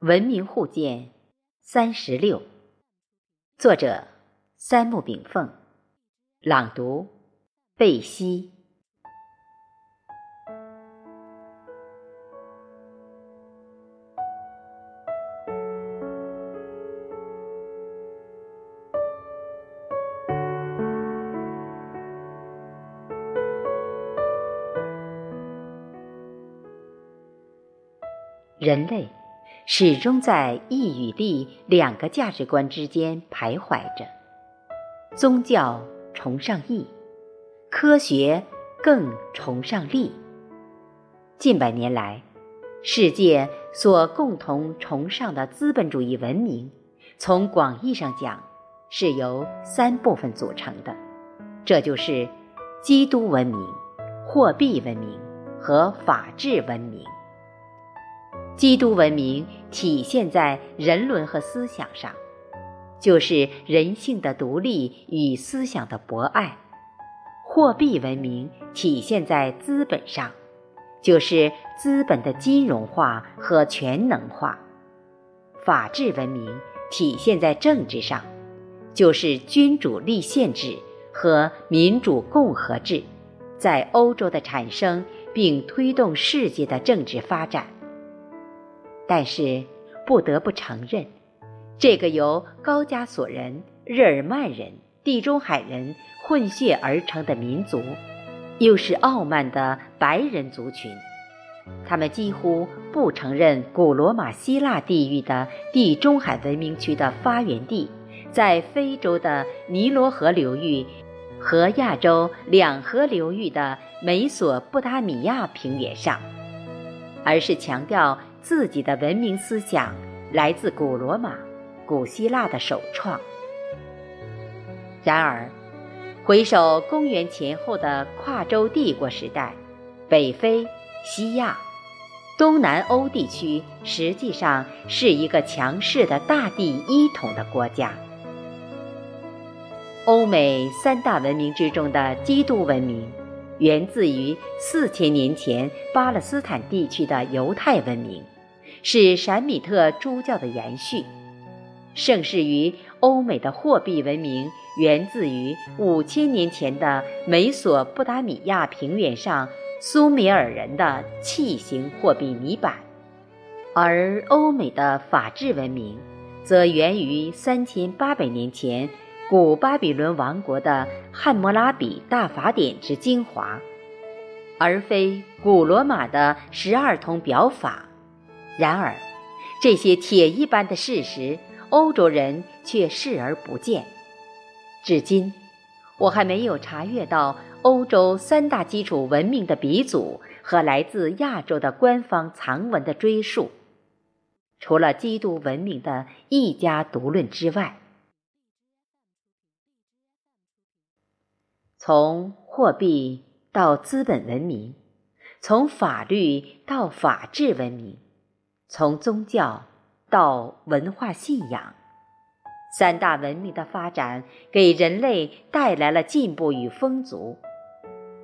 文明互鉴三十六，作者三木炳凤，朗读贝西。人类。始终在义与利两个价值观之间徘徊着。宗教崇尚义，科学更崇尚利。近百年来，世界所共同崇尚的资本主义文明，从广义上讲，是由三部分组成的，这就是基督文明、货币文明和法治文明。基督文明体现在人伦和思想上，就是人性的独立与思想的博爱；货币文明体现在资本上，就是资本的金融化和全能化；法治文明体现在政治上，就是君主立宪制和民主共和制，在欧洲的产生并推动世界的政治发展。但是，不得不承认，这个由高加索人、日耳曼人、地中海人混血而成的民族，又是傲慢的白人族群。他们几乎不承认古罗马希腊地域的地中海文明区的发源地，在非洲的尼罗河流域和亚洲两河流域的美索不达米亚平原上，而是强调。自己的文明思想来自古罗马、古希腊的首创。然而，回首公元前后的跨洲帝国时代，北非、西亚、东南欧地区实际上是一个强势的大地一统的国家。欧美三大文明之中的基督文明，源自于四千年前巴勒斯坦地区的犹太文明。是闪米特诸教的延续，盛世于欧美的货币文明源自于五千年前的美索不达米亚平原上苏美尔人的器形货币泥板，而欧美的法治文明则源于三千八百年前古巴比伦王国的汉谟拉比大法典之精华，而非古罗马的十二铜表法。然而，这些铁一般的事实，欧洲人却视而不见。至今，我还没有查阅到欧洲三大基础文明的鼻祖和来自亚洲的官方藏文的追述。除了基督文明的一家独论之外，从货币到资本文明，从法律到法治文明。从宗教到文化信仰，三大文明的发展给人类带来了进步与丰足。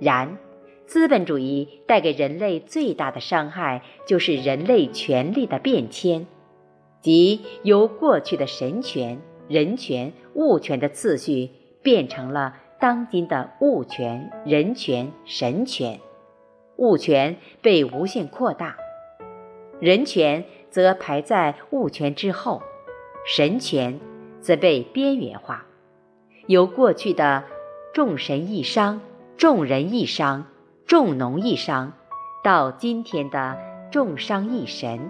然，资本主义带给人类最大的伤害，就是人类权利的变迁，即由过去的神权、人权、物权的次序，变成了当今的物权、人权、神权。物权被无限扩大。人权则排在物权之后，神权则被边缘化，由过去的众神一商、众人一商、众农一商，到今天的众商一神，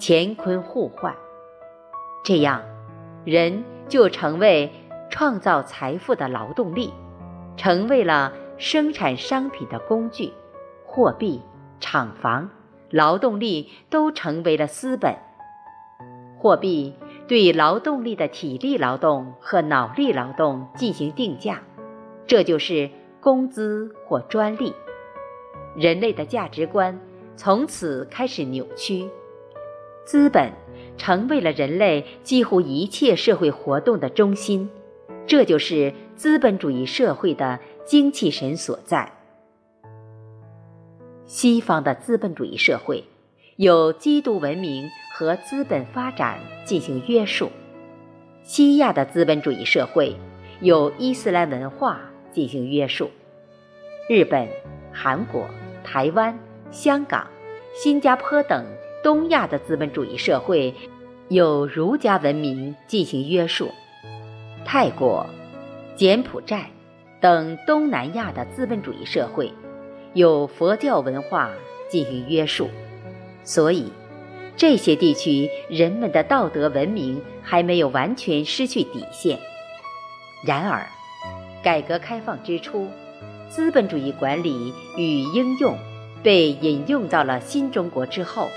乾坤互换。这样，人就成为创造财富的劳动力，成为了生产商品的工具，货币、厂房。劳动力都成为了资本，货币对劳动力的体力劳动和脑力劳动进行定价，这就是工资或专利。人类的价值观从此开始扭曲，资本成为了人类几乎一切社会活动的中心，这就是资本主义社会的精气神所在。西方的资本主义社会，有基督文明和资本发展进行约束；西亚的资本主义社会有伊斯兰文化进行约束；日本、韩国、台湾、香港、新加坡等东亚的资本主义社会有儒家文明进行约束；泰国、柬埔寨等东南亚的资本主义社会有佛教文化进行约束。所以，这些地区人们的道德文明还没有完全失去底线。然而，改革开放之初，资本主义管理与应用被引用到了新中国之后，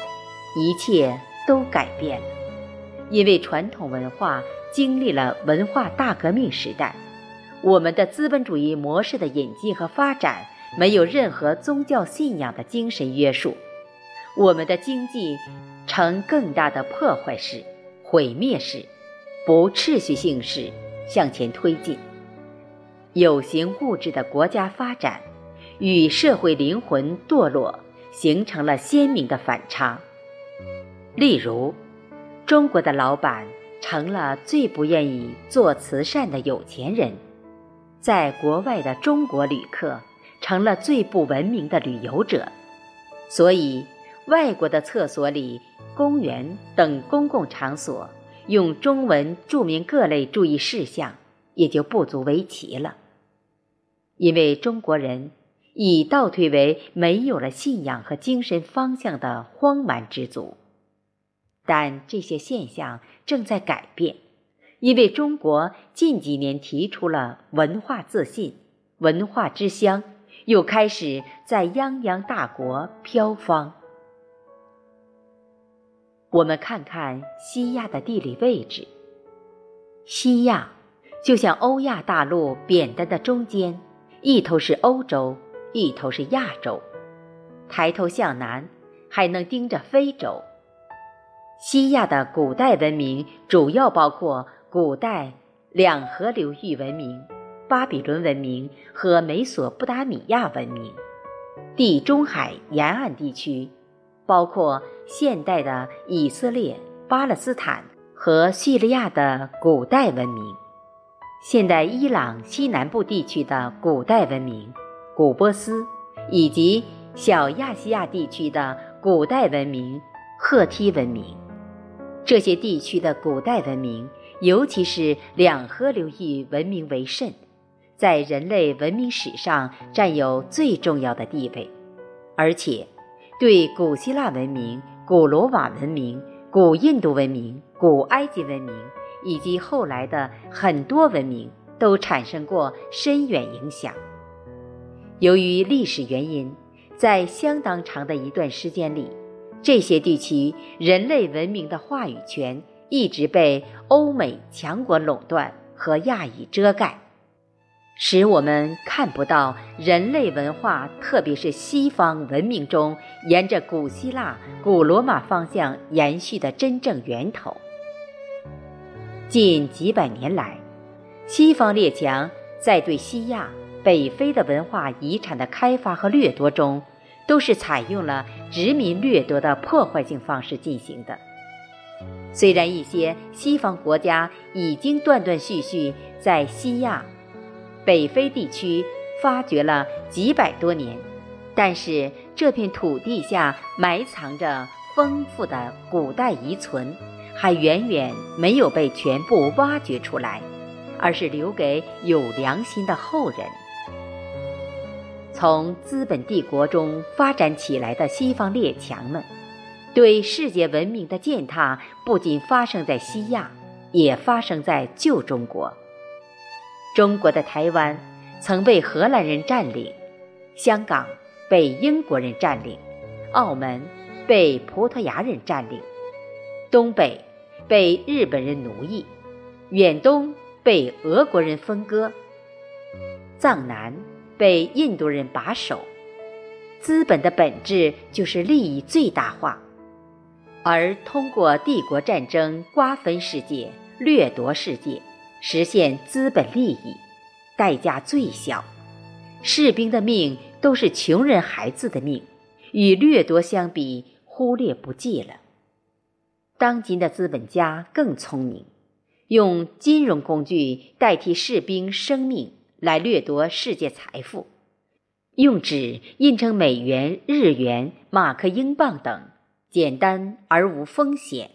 一切都改变了。因为传统文化经历了文化大革命时代，我们的资本主义模式的引进和发展没有任何宗教信仰的精神约束。我们的经济呈更大的破坏式、毁灭式、不秩序性式向前推进，有形物质的国家发展与社会灵魂堕落形成了鲜明的反差。例如，中国的老板成了最不愿意做慈善的有钱人，在国外的中国旅客成了最不文明的旅游者，所以。外国的厕所里、公园等公共场所用中文注明各类注意事项，也就不足为奇了。因为中国人已倒退为没有了信仰和精神方向的荒蛮之族。但这些现象正在改变，因为中国近几年提出了文化自信、文化之乡，又开始在泱泱大国飘芳。我们看看西亚的地理位置。西亚就像欧亚大陆扁担的中间，一头是欧洲，一头是亚洲。抬头向南，还能盯着非洲。西亚的古代文明主要包括古代两河流域文明、巴比伦文明和美索不达米亚文明。地中海沿岸地区。包括现代的以色列、巴勒斯坦和叙利亚的古代文明，现代伊朗西南部地区的古代文明，古波斯，以及小亚细亚地区的古代文明赫梯文明。这些地区的古代文明，尤其是两河流域文明为甚，在人类文明史上占有最重要的地位，而且。对古希腊文明、古罗马文明、古印度文明、古埃及文明以及后来的很多文明都产生过深远影响。由于历史原因，在相当长的一段时间里，这些地区人类文明的话语权一直被欧美强国垄断和亚裔遮盖。使我们看不到人类文化，特别是西方文明中沿着古希腊、古罗马方向延续的真正源头。近几百年来，西方列强在对西亚、北非的文化遗产的开发和掠夺中，都是采用了殖民掠夺的破坏性方式进行的。虽然一些西方国家已经断断续续在西亚。北非地区发掘了几百多年，但是这片土地下埋藏着丰富的古代遗存，还远远没有被全部挖掘出来，而是留给有良心的后人。从资本帝国中发展起来的西方列强们，对世界文明的践踏不仅发生在西亚，也发生在旧中国。中国的台湾曾被荷兰人占领，香港被英国人占领，澳门被葡萄牙人占领，东北被日本人奴役，远东被俄国人分割，藏南被印度人把守。资本的本质就是利益最大化，而通过帝国战争瓜分世界、掠夺世界。实现资本利益，代价最小。士兵的命都是穷人孩子的命，与掠夺相比，忽略不计了。当今的资本家更聪明，用金融工具代替士兵生命来掠夺世界财富，用纸印成美元、日元、马克、英镑等，简单而无风险。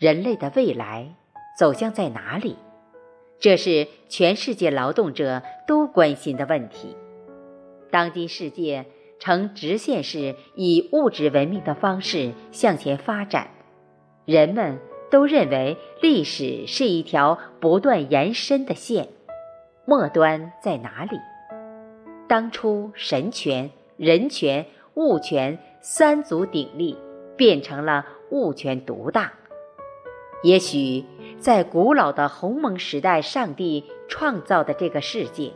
人类的未来走向在哪里？这是全世界劳动者都关心的问题。当今世界呈直线式以物质文明的方式向前发展，人们都认为历史是一条不断延伸的线，末端在哪里？当初神权、人权、物权三足鼎立，变成了物权独大。也许，在古老的鸿蒙时代，上帝创造的这个世界，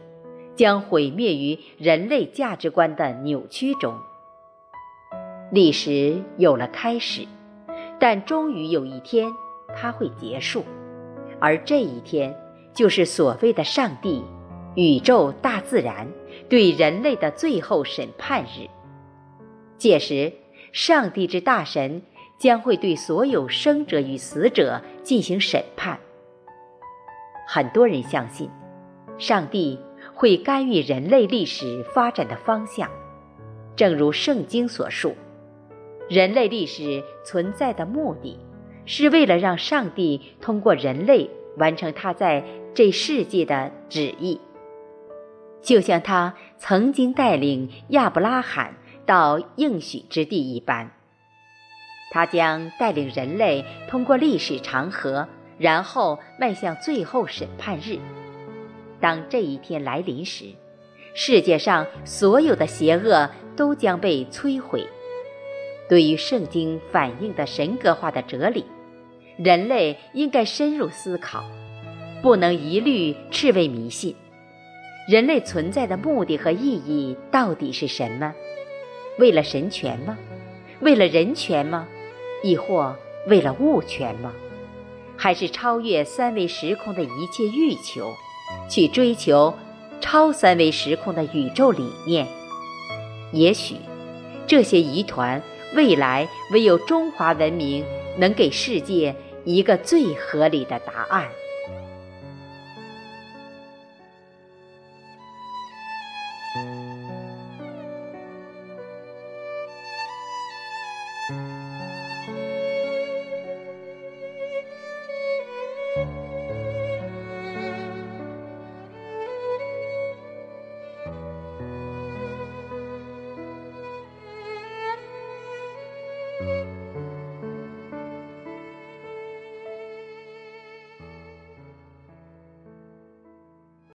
将毁灭于人类价值观的扭曲中。历史有了开始，但终于有一天，它会结束，而这一天，就是所谓的上帝、宇宙、大自然对人类的最后审判日。届时，上帝之大神。将会对所有生者与死者进行审判。很多人相信，上帝会干预人类历史发展的方向。正如圣经所述，人类历史存在的目的，是为了让上帝通过人类完成他在这世界的旨意，就像他曾经带领亚伯拉罕到应许之地一般。他将带领人类通过历史长河，然后迈向最后审判日。当这一天来临时，世界上所有的邪恶都将被摧毁。对于圣经反映的神格化的哲理，人类应该深入思考，不能一律斥为迷信。人类存在的目的和意义到底是什么？为了神权吗？为了人权吗？亦或为了物权吗？还是超越三维时空的一切欲求，去追求超三维时空的宇宙理念？也许，这些疑团，未来唯有中华文明能给世界一个最合理的答案。